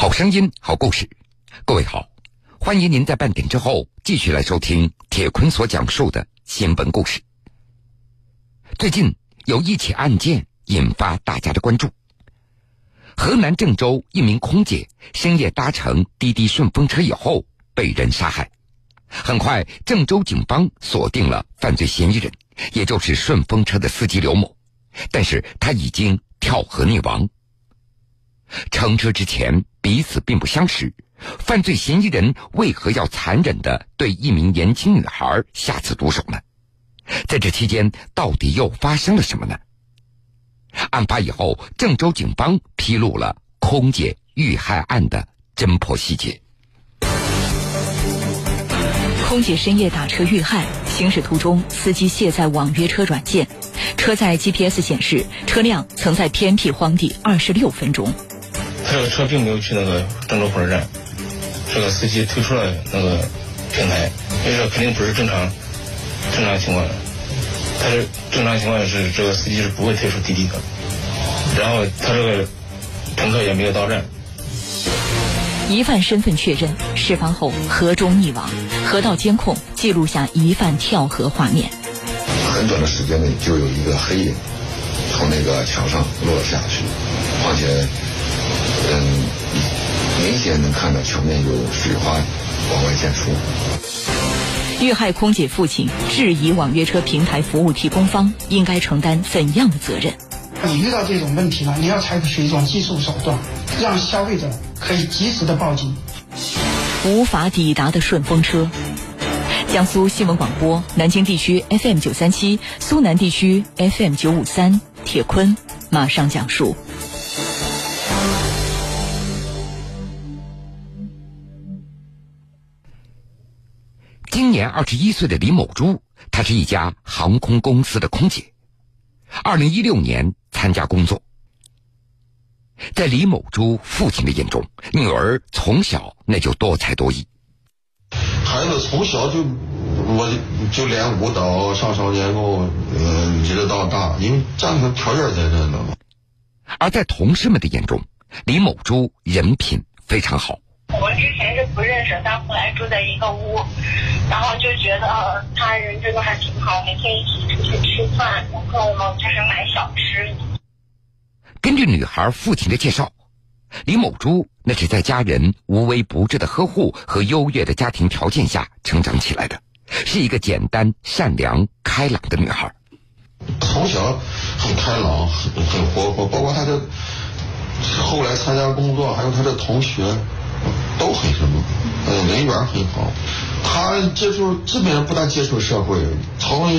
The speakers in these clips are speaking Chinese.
好声音，好故事。各位好，欢迎您在半点之后继续来收听铁坤所讲述的新闻故事。最近有一起案件引发大家的关注：河南郑州一名空姐深夜搭乘滴滴顺风车以后被人杀害。很快，郑州警方锁定了犯罪嫌疑人，也就是顺风车的司机刘某，但是他已经跳河溺亡。乘车之前彼此并不相识，犯罪嫌疑人为何要残忍的对一名年轻女孩下此毒手呢？在这期间，到底又发生了什么呢？案发以后，郑州警方披露了空姐遇害案的侦破细节。空姐深夜打车遇害，行驶途中司机卸载网约车软件，车载 GPS 显示车辆曾在偏僻荒地二十六分钟。他这个车并没有去那个郑州火车站，这个司机退出了那个平台，所以说肯定不是正常正常情况。他是正常情况是这个司机是不会退出滴滴的，然后他这个乘客也没有到站。疑犯身份确认，事发后河中溺亡，河道监控记录下疑犯跳河画面。很短的时间内就有一个黑影从那个墙上落了下去，况且。嗯，明显能看到球面有水花往外溅出。遇害空姐父亲质疑网约车平台服务提供方应该承担怎样的责任？你遇到这种问题了，你要采取一种技术手段，让消费者可以及时的报警。无法抵达的顺风车。江苏新闻广播南京地区 FM 九三七，苏南地区 FM 九五三，铁坤马上讲述。今年二十一岁的李某珠，她是一家航空公司的空姐。二零一六年参加工作，在李某珠父亲的眼中，女儿从小那就多才多艺。孩子从小就，我就练舞蹈、上少年宫，嗯，一直到大，因为家庭条件在这呢嘛。而在同事们的眼中，李某珠人品非常好。我之前是不认识，但后来住在一个屋，然后就觉得他人真的还挺好，每天一起出去吃饭，然后呢就是买小吃。根据女孩父亲的介绍，李某珠那是在家人无微不至的呵护和优越的家庭条件下成长起来的，是一个简单、善良、开朗的女孩。从小很开朗，很很活泼，包括她的后来参加工作，还有她的同学。都很什么，嗯，人缘很好。他接触基本上不大接触社会，从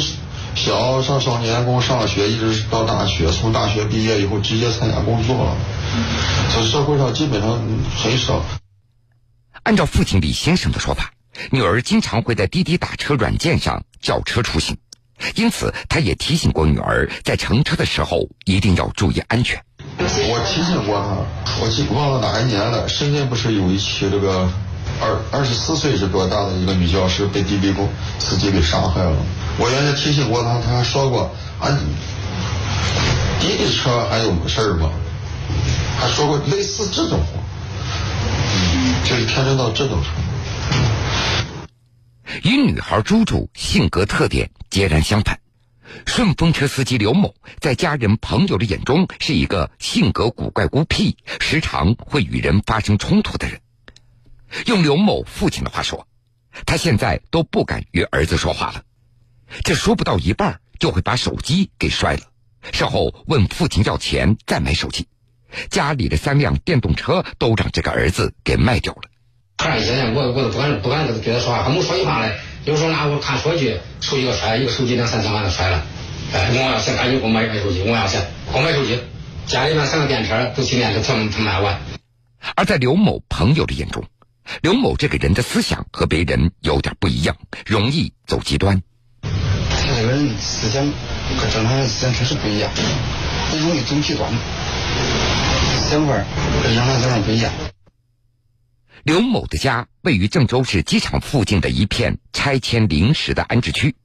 小上少年宫上学，一直到大学，从大学毕业以后直接参加工作了，在社会上基本上很少。按照父亲李先生的说法，女儿经常会在滴滴打车软件上叫车出行，因此他也提醒过女儿，在乘车的时候一定要注意安全。我提醒过他，我记忘了哪一年了。深圳不是有一起这个二二十四岁是多大的一个女教师被滴滴公司机给杀害了？我原来提醒过他，他还说过啊，滴滴车还有事儿吗？还说过类似这种话，就是天真到这种程度。与女孩朱朱性格特点截然相反。顺风车司机刘某，在家人朋友的眼中是一个性格古怪孤僻、时常会与人发生冲突的人。用刘某父亲的话说，他现在都不敢与儿子说话了。这说不到一半，就会把手机给摔了，事后问父亲要钱再买手机。家里的三辆电动车都让这个儿子给卖掉了。看一些我我都不敢不敢跟他说话，还没说一话嘞。有时候拿我看说句，手机要摔，一个手机两三千块钱摔了。哎，我要钱，赶紧给我买一台手机，我要钱，给我买手机。家里面三个电池都骑电池，全全卖完。而在刘某朋友的眼中，刘某这个人的思想和别人有点不一样，容易走极端。他这个人思想和正常人思想确实不一样，很容易走极端，想法跟正常想法不一样。刘某的家位于郑州市机场附近的一片拆迁临时的安置区，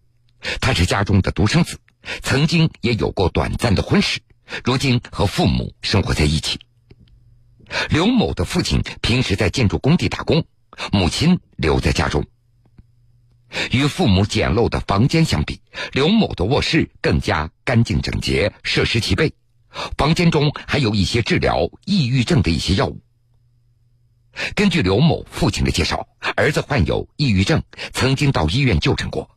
他是家中的独生子，曾经也有过短暂的婚史，如今和父母生活在一起。刘某的父亲平时在建筑工地打工，母亲留在家中。与父母简陋的房间相比，刘某的卧室更加干净整洁，设施齐备。房间中还有一些治疗抑郁症的一些药物。根据刘某父亲的介绍，儿子患有抑郁症，曾经到医院就诊过。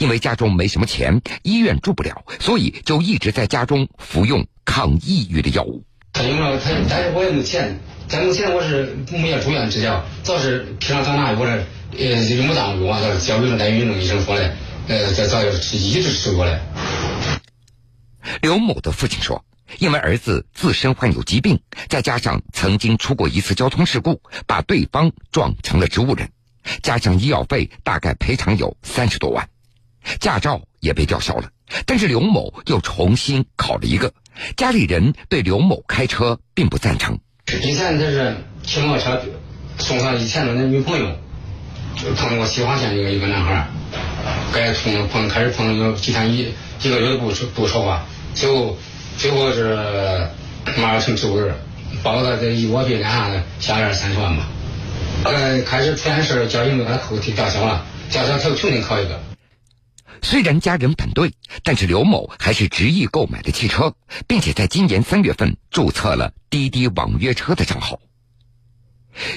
因为家中没什么钱，医院住不了，所以就一直在家中服用抗抑郁的药物。他用了，他但是我也没钱，咱目前我是没有住院治疗，早是平常长大我这呃就没当用啊，叫卫生待遇弄医生说的，呃这早是一直吃过来。刘某的父亲说，因为儿子自身患有疾病，再加上曾经出过一次交通事故，把对方撞成了植物人，加上医药费，大概赔偿有三十多万。驾照也被吊销了，但是刘某又重新考了一个。家里人对刘某开车并不赞成。以前他是骑摩托车送上以前的那女朋友，就碰到过西华县一个一个男孩，该从碰开始碰有几天一一个月不不说话，最后最后是马上成熟人，包括这一窝病脸上下院三十万吧。呃，开始出现事交警把他扣提吊销了，吊销他重新考一个。虽然家人反对，但是刘某还是执意购买了汽车，并且在今年三月份注册了滴滴网约车的账号。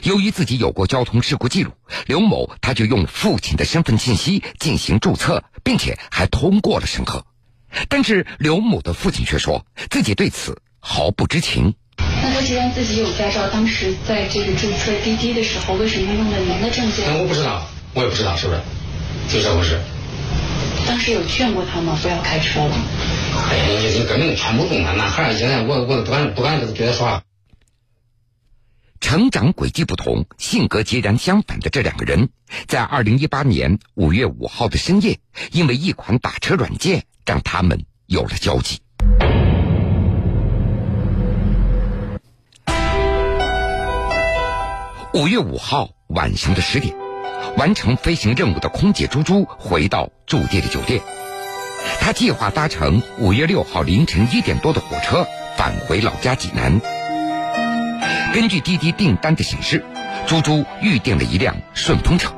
由于自己有过交通事故记录，刘某他就用父亲的身份信息进行注册，并且还通过了审核。但是刘某的父亲却说自己对此毫不知情。那他既然自己有驾照，当时在这个注册滴滴的时候，为什么用了您的证件？那我不知道，我也不知道是不是，就这回事。当时有劝过他吗？不要开车了。哎呀，你根本劝不动他，那孩儿现在我我都不敢不敢跟他说话。成长轨迹不同、性格截然相反的这两个人，在二零一八年五月五号的深夜，因为一款打车软件，让他们有了交集。五月五号晚上的十点。完成飞行任务的空姐猪猪回到驻地的酒店，她计划搭乘五月六号凌晨一点多的火车返回老家济南。根据滴滴订单的显示，猪猪预订了一辆顺风车，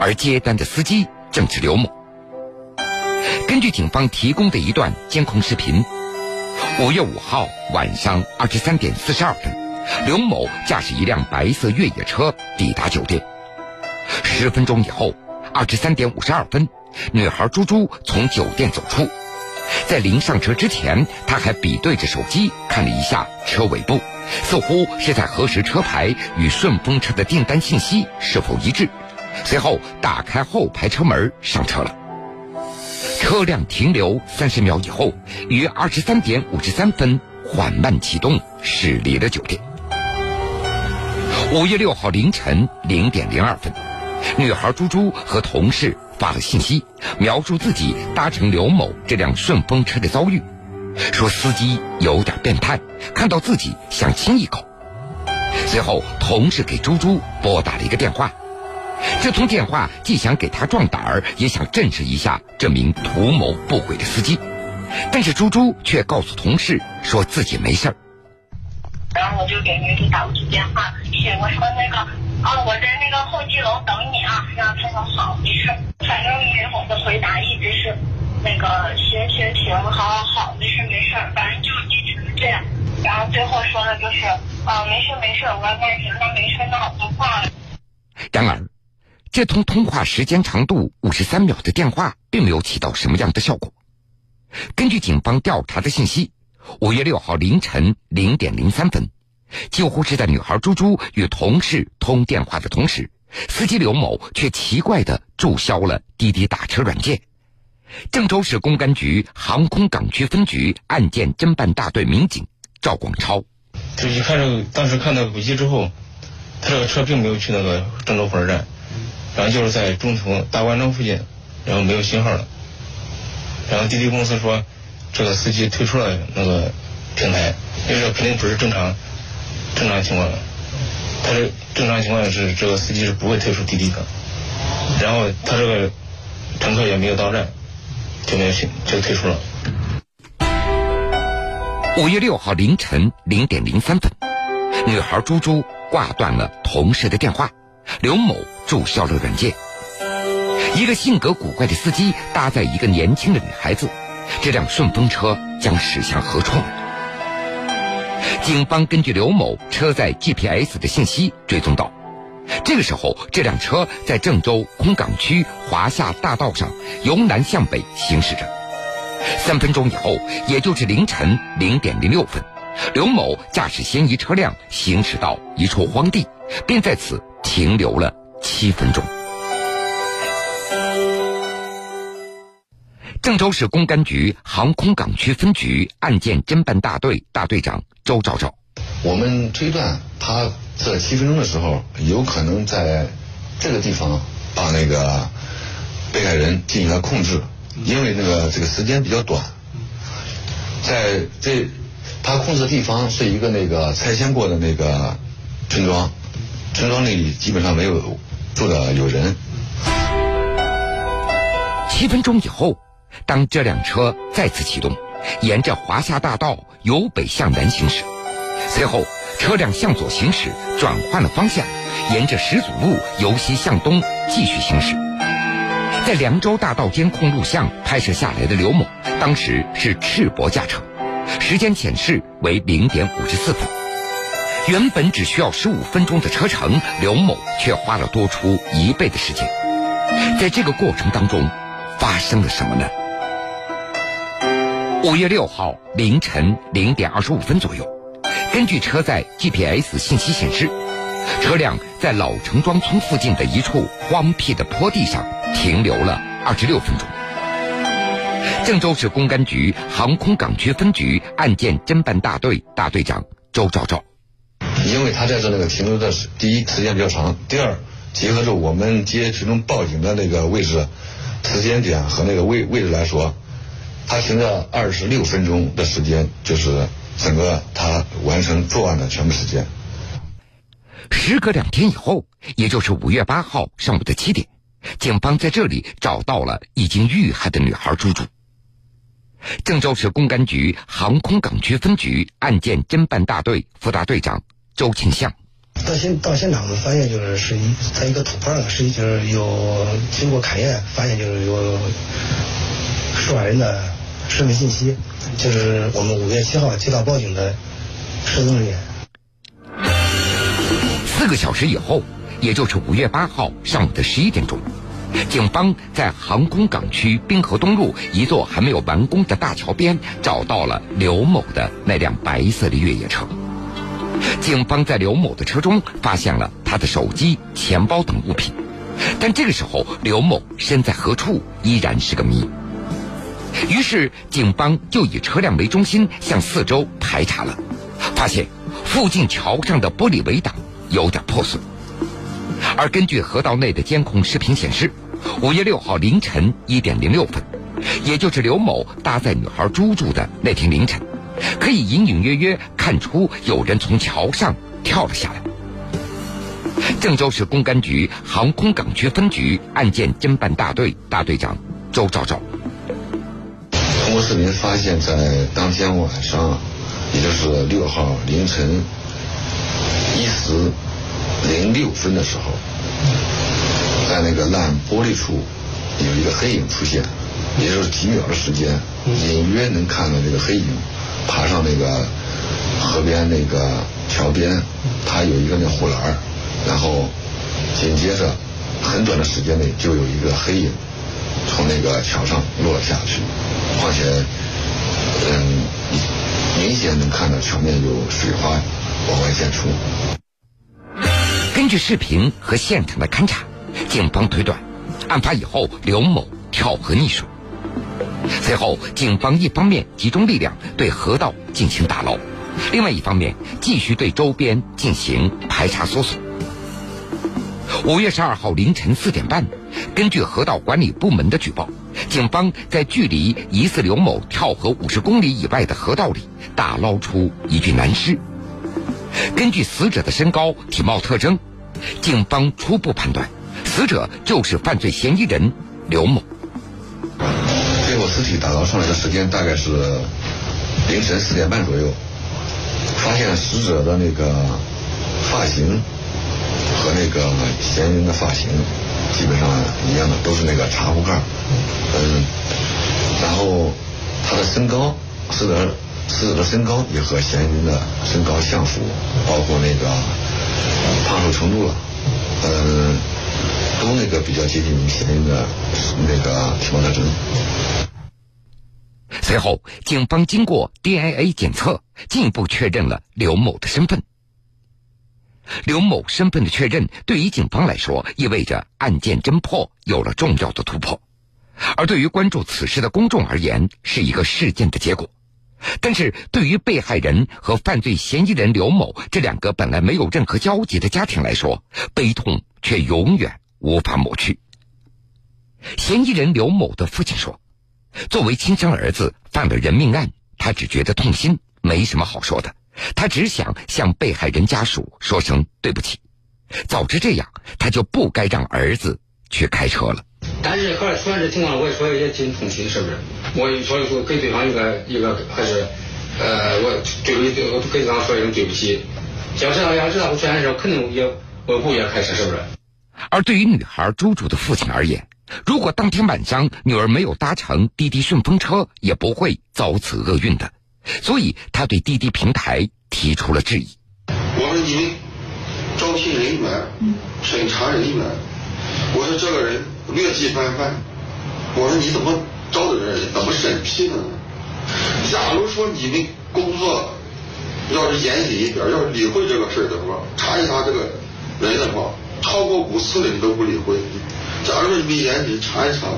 而接单的司机正是刘某。根据警方提供的一段监控视频，五月五号晚上二十三点四十二分，刘某驾驶一辆白色越野车抵达酒店。十分钟以后，二十三点五十二分，女孩猪猪从酒店走出，在临上车之前，她还比对着手机看了一下车尾部，似乎是在核实车牌与顺风车的订单信息是否一致。随后打开后排车门上车了。车辆停留三十秒以后，于二十三点五十三分缓慢启动，驶离了酒店。五月六号凌晨零点零二分。女孩猪猪和同事发了信息，描述自己搭乘刘某这辆顺风车的遭遇，说司机有点变态，看到自己想亲一口。随后，同事给猪猪拨打了一个电话，这通电话既想给他壮胆儿，也想震慑一下这名图谋不轨的司机，但是猪猪却告诉同事说自己没事儿。然后我就给女主打过去电话，是我说那个。啊，我在那个候机楼等你啊。然后他说好，没事。反正刘某的回答一直是那个行行行，好好好，没事没事。反正就一直是这样。然后最后说的就是啊，没事没事，我那行那没事，那我就挂了。然而，这通通话时间长度五十三秒的电话，并没有起到什么样的效果。根据警方调查的信息，五月六号凌晨零点零三分。几乎是在女孩猪猪与同事通电话的同时，司机刘某却奇怪的注销了滴滴打车软件。郑州市公安局航空港区分局案件侦办大队民警赵广超，就一看这个，当时看到轨迹之后，他这个车并没有去那个郑州火车站，然后就是在中途大关庄附近，然后没有信号了。然后滴滴公司说，这个司机退出了那个平台，因为这肯定不是正常。正常情况，他这正常情况是这个司机是不会退出滴滴的，然后他这个乘客也没有到站，就没有信就退出了。五月六号凌晨零点零三分，女孩猪猪挂断了同事的电话，刘某注销了软件。一个性格古怪的司机搭载一个年轻的女孩子，这辆顺风车将驶向何处？警方根据刘某车载 GPS 的信息追踪到，这个时候这辆车在郑州空港区华夏大道上由南向北行驶着。三分钟以后，也就是凌晨零点零六分，刘某驾驶嫌疑车辆行驶到一处荒地，并在此停留了七分钟。郑州市公安局航空港区分局案件侦办大队大队长周兆兆，我们推断他这七分钟的时候，有可能在这个地方把那个被害人进行了控制，因为那个这个时间比较短，在这他控制的地方是一个那个拆迁过的那个村庄，村庄里基本上没有住的有人。七分钟以后。当这辆车再次启动，沿着华夏大道由北向南行驶，随后车辆向左行驶，转换了方向，沿着石祖路由西向东继续行驶。在凉州大道监控录像拍摄下来的刘某，当时是赤膊驾车，时间显示为零点五十四分。原本只需要十五分钟的车程，刘某却花了多出一倍的时间。在这个过程当中，发生了什么呢？五月六号凌晨零点二十五分左右，根据车载 GPS 信息显示，车辆在老城庄村附近的一处荒僻的坡地上停留了二十六分钟。郑州市公安局航空港区分局案件侦办大队大队长周兆兆，因为他在这那个停留的第一时间比较长，第二结合着我们接群众报警的那个位置、时间点和那个位位置来说。他停了二十六分钟的时间，就是整个他完成作案的全部时间。时隔两天以后，也就是五月八号上午的七点，警方在这里找到了已经遇害的女孩朱朱。郑州市公安局航空港区分局案件侦办大队副大队长周庆相，到现到现场我们发现就是是一在一个土坡上，是就是有经过勘验发现就是有受害人的。身份信息就是我们五月七号接到报警的失踪人员。四个小时以后，也就是五月八号上午的十一点钟，警方在航空港区滨河东路一座还没有完工的大桥边找到了刘某的那辆白色的越野车。警方在刘某的车中发现了他的手机、钱包等物品，但这个时候刘某身在何处依然是个谜。于是，警方就以车辆为中心向四周排查了，发现附近桥上的玻璃围挡有点破损。而根据河道内的监控视频显示，五月六号凌晨一点零六分，也就是刘某搭载女孩猪猪的那天凌晨，可以隐隐约约看出有人从桥上跳了下来。郑州市公安局航空港区分局案件侦办大队大队长周兆兆。通过视频发现，在当天晚上，也就是六号凌晨一时零六分的时候，在那个烂玻璃处有一个黑影出现，也就是几秒的时间，隐约能看到这个黑影爬上那个河边那个桥边，它有一个那护栏，然后紧接着很短的时间内就有一个黑影从那个桥上落了下去。况且，嗯，明显能看到桥面有水花往外溅出。根据视频和现场的勘查，警方推断，案发以后刘某跳河溺水。随后，警方一方面集中力量对河道进行打捞，另外一方面继续对周边进行排查搜索。五月十二号凌晨四点半，根据河道管理部门的举报。警方在距离疑似刘某跳河五十公里以外的河道里打捞出一具男尸。根据死者的身高、体貌特征，警方初步判断，死者就是犯罪嫌疑人刘某。尸体打捞上来的时间大概是凌晨四点半左右，发现死者的那个发型和那个嫌疑人的发型基本上一样的，都是那个茶壶盖。嗯，然后他的身高，死者死者的身高也和嫌疑人的身高相符，包括那个胖瘦程度了，嗯，都那个比较接近嫌疑人的那个体貌特征。随后，警方经过 DNA 检测，进一步确认了刘某的身份。刘某身份的确认，对于警方来说，意味着案件侦破有了重要的突破；而对于关注此事的公众而言，是一个事件的结果。但是对于被害人和犯罪嫌疑人刘某这两个本来没有任何交集的家庭来说，悲痛却永远无法抹去。嫌疑人刘某的父亲说。作为亲生儿子犯了人命案，他只觉得痛心，没什么好说的。他只想向被害人家属说声对不起。早知这样，他就不该让儿子去开车了。但是后来出现这情况，我也说也挺痛心，是不是？我所以说给对方一个一个还是，呃，我对不起，我给对方说一声对不起。要知道，要知道我出现的时候，肯定也我不愿开车，是不是？而对于女孩朱朱的父亲而言，如果当天晚上女儿没有搭乘滴滴顺风车，也不会遭此厄运的。所以他对滴滴平台提出了质疑。我说你们招聘人员、审查人员，我说这个人劣迹斑斑，我说你怎么招的人，怎么审批呢？假如说你们工作要是严谨一点，要是理会这个事儿的话，查一查这个人的话，超过五次的你都不理会。假如你们严谨查一查，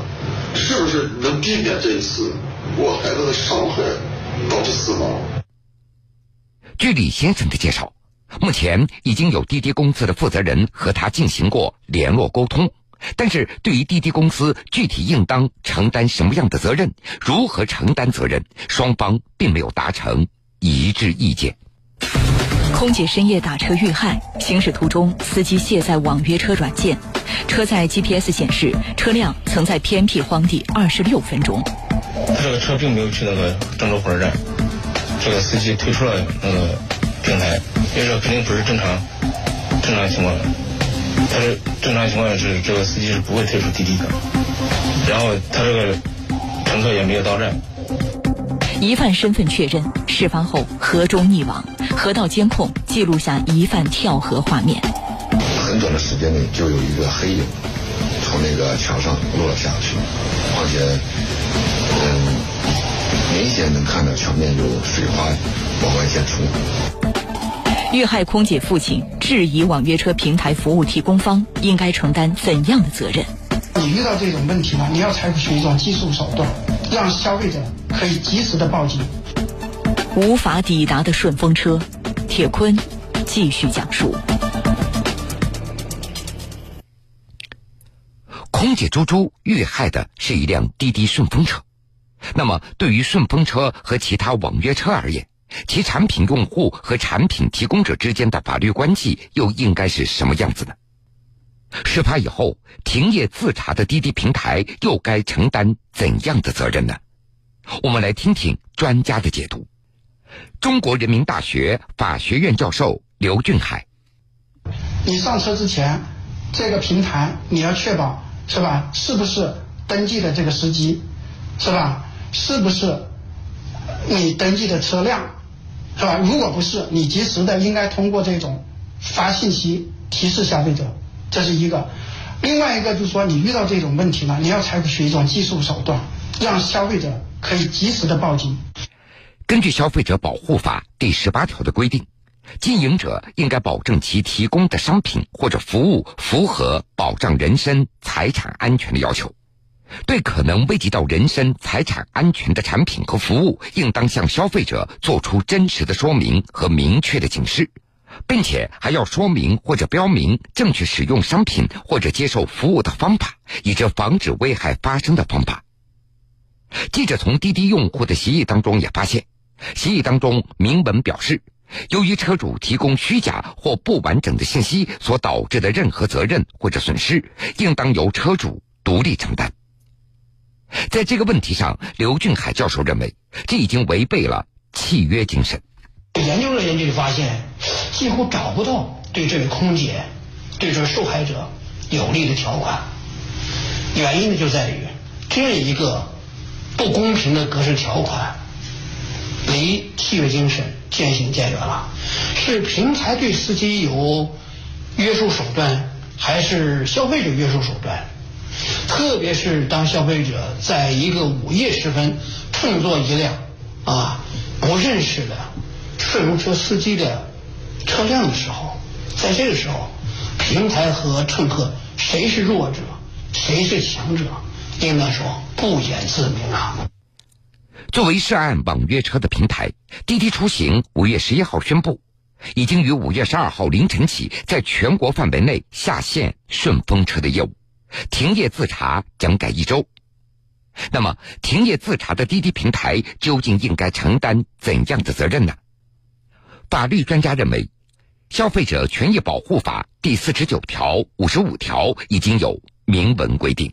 是不是能避免这一次我孩子的伤害导致死亡？据李先生的介绍，目前已经有滴滴公司的负责人和他进行过联络沟通，但是对于滴滴公司具体应当承担什么样的责任、如何承担责任，双方并没有达成一致意见。空姐深夜打车遇害，行驶途中司机卸载网约车软件，车载 GPS 显示车辆曾在偏僻荒地二十六分钟。他这个车并没有去那个郑州火车站，这个司机退出了那个平台，因为这肯定不是正常正常情况。他是正常情况是这个司机是不会退出滴滴的，然后他这个乘客也没有到站。疑犯身份确认，事发后河中溺亡。河道监控记录下疑犯跳河画面。很短的时间内就有一个黑影从那个桥上落了下去，况且，嗯，明显能看到桥面有水花往外溅出。遇害空姐父亲质疑网约车平台服务提供方应该承担怎样的责任？你遇到这种问题呢，你要采取一种技术手段，让消费者可以及时的报警。无法抵达的顺风车，铁坤继续讲述。空姐猪猪遇害的是一辆滴滴顺风车，那么对于顺风车和其他网约车而言，其产品用户和产品提供者之间的法律关系又应该是什么样子呢？事发以后停业自查的滴滴平台又该承担怎样的责任呢？我们来听听专家的解读。中国人民大学法学院教授刘俊海：你上车之前，这个平台你要确保是吧？是不是登记的这个司机，是吧？是不是你登记的车辆，是吧？如果不是，你及时的应该通过这种发信息提示消费者，这是一个。另外一个就是说，你遇到这种问题呢，你要采取一种技术手段，让消费者可以及时的报警。根据《消费者保护法》第十八条的规定，经营者应该保证其提供的商品或者服务符合保障人身财产安全的要求。对可能危及到人身财产安全的产品和服务，应当向消费者做出真实的说明和明确的警示，并且还要说明或者标明正确使用商品或者接受服务的方法，以及防止危害发生的方法。记者从滴滴用户的协议当中也发现。协议当中明文表示，由于车主提供虚假或不完整的信息所导致的任何责任或者损失，应当由车主独立承担。在这个问题上，刘俊海教授认为，这已经违背了契约精神。研究了研究就发现，几乎找不到对这位空姐、对这受害者有利的条款。原因呢，就在于这一个不公平的格式条款，离契约精神渐行渐远了。是平台对司机有约束手段，还是消费者约束手段？特别是当消费者在一个午夜时分乘坐一辆啊不认识的顺风车司机的车辆的时候，在这个时候，平台和乘客谁是弱者，谁是强者，应当说不言自明啊。作为涉案网约车的平台，滴滴出行五月十一号宣布，已经于五月十二号凌晨起，在全国范围内下线顺风车的业务。停业自查将改一周。那么，停业自查的滴滴平台究竟应该承担怎样的责任呢？法律专家认为，《消费者权益保护法》第四十九条、五十五条已经有明文规定：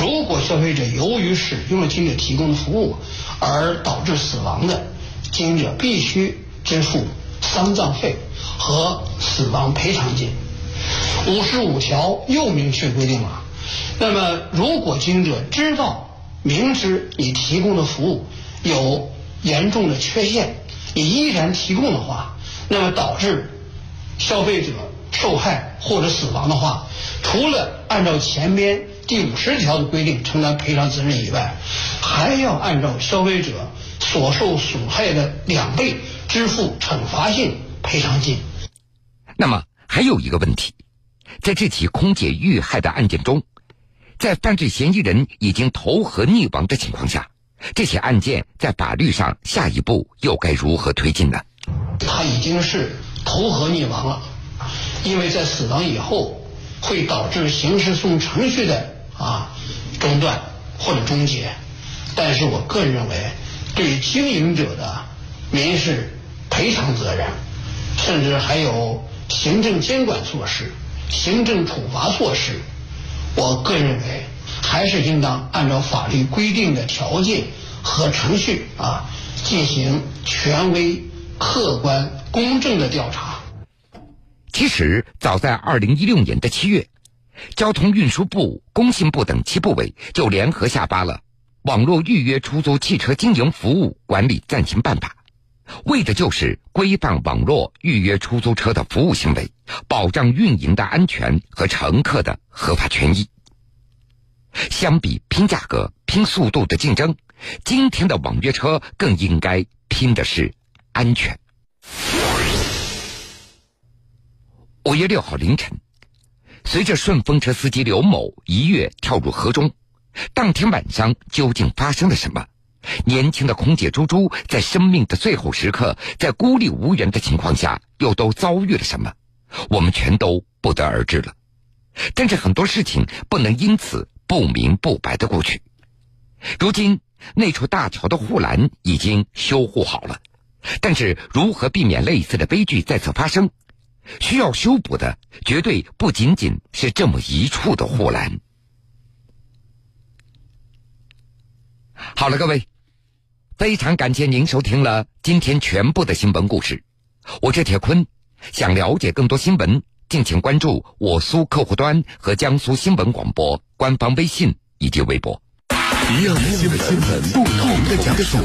如果消费者由于使用了经者提供的服务而导致死亡的，经营者必须支付丧葬费和死亡赔偿金。五十五条又明确规定了，那么如果经营者知道、明知你提供的服务有严重的缺陷，你依然提供的话，那么导致消费者受害或者死亡的话，除了按照前边第五十条的规定承担赔偿责任以外，还要按照消费者所受损害的两倍支付惩罚性赔偿金。那么还有一个问题。在这起空姐遇害的案件中，在犯罪嫌疑人已经投河溺亡的情况下，这起案件在法律上下一步又该如何推进呢？他已经是投河溺亡了，因为在死亡以后会导致刑事诉讼程序的啊中断或者终结。但是我个人认为，对于经营者的民事赔偿责任，甚至还有行政监管措施。行政处罚措施，我个人认为还是应当按照法律规定的条件和程序啊，进行权威、客观、公正的调查。其实，早在二零一六年的七月，交通运输部、工信部等七部委就联合下发了《网络预约出租汽车经营服务管理暂行办法》。为的就是规范网络预约出租车的服务行为，保障运营的安全和乘客的合法权益。相比拼价格、拼速度的竞争，今天的网约车更应该拼的是安全。五月六号凌晨，随着顺风车司机刘某一跃跳入河中，当天晚上究竟发生了什么？年轻的空姐猪猪在生命的最后时刻，在孤立无援的情况下，又都遭遇了什么？我们全都不得而知了。但是很多事情不能因此不明不白的过去。如今那处大桥的护栏已经修护好了，但是如何避免类似的悲剧再次发生？需要修补的绝对不仅仅是这么一处的护栏。好了，各位。非常感谢您收听了今天全部的新闻故事，我是铁坤。想了解更多新闻，敬请关注我苏客户端和江苏新闻广播官方微信以及微博。一样的新闻，不同的讲述。